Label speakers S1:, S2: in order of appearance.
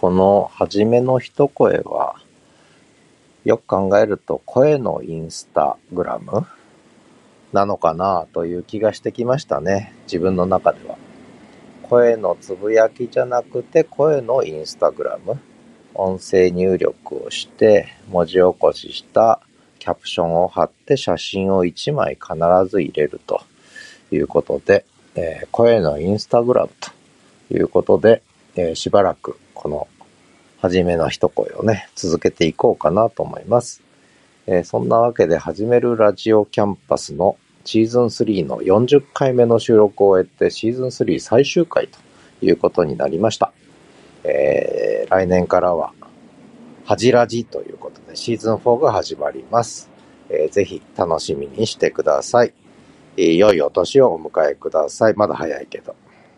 S1: この初めの一声は、よく考えると声のインスタグラムなのかなという気がしてきましたね。自分の中では。声のつぶやきじゃなくて声のインスタグラム。音声入力をして文字起こししたキャプションを貼って写真を1枚必ず入れるということで、えー、声のインスタグラムということで、えー、しばらくこの初めの一声をね、続けていこうかなと思います。えー、そんなわけで始めるラジオキャンパスのシーズン3の40回目の収録を終えてシーズン3最終回ということになりました。えー、来年からは、はじラジということでシーズン4が始まります。えー、ぜひ楽しみにしてください。良いお年をお迎えください。まだ早いけど。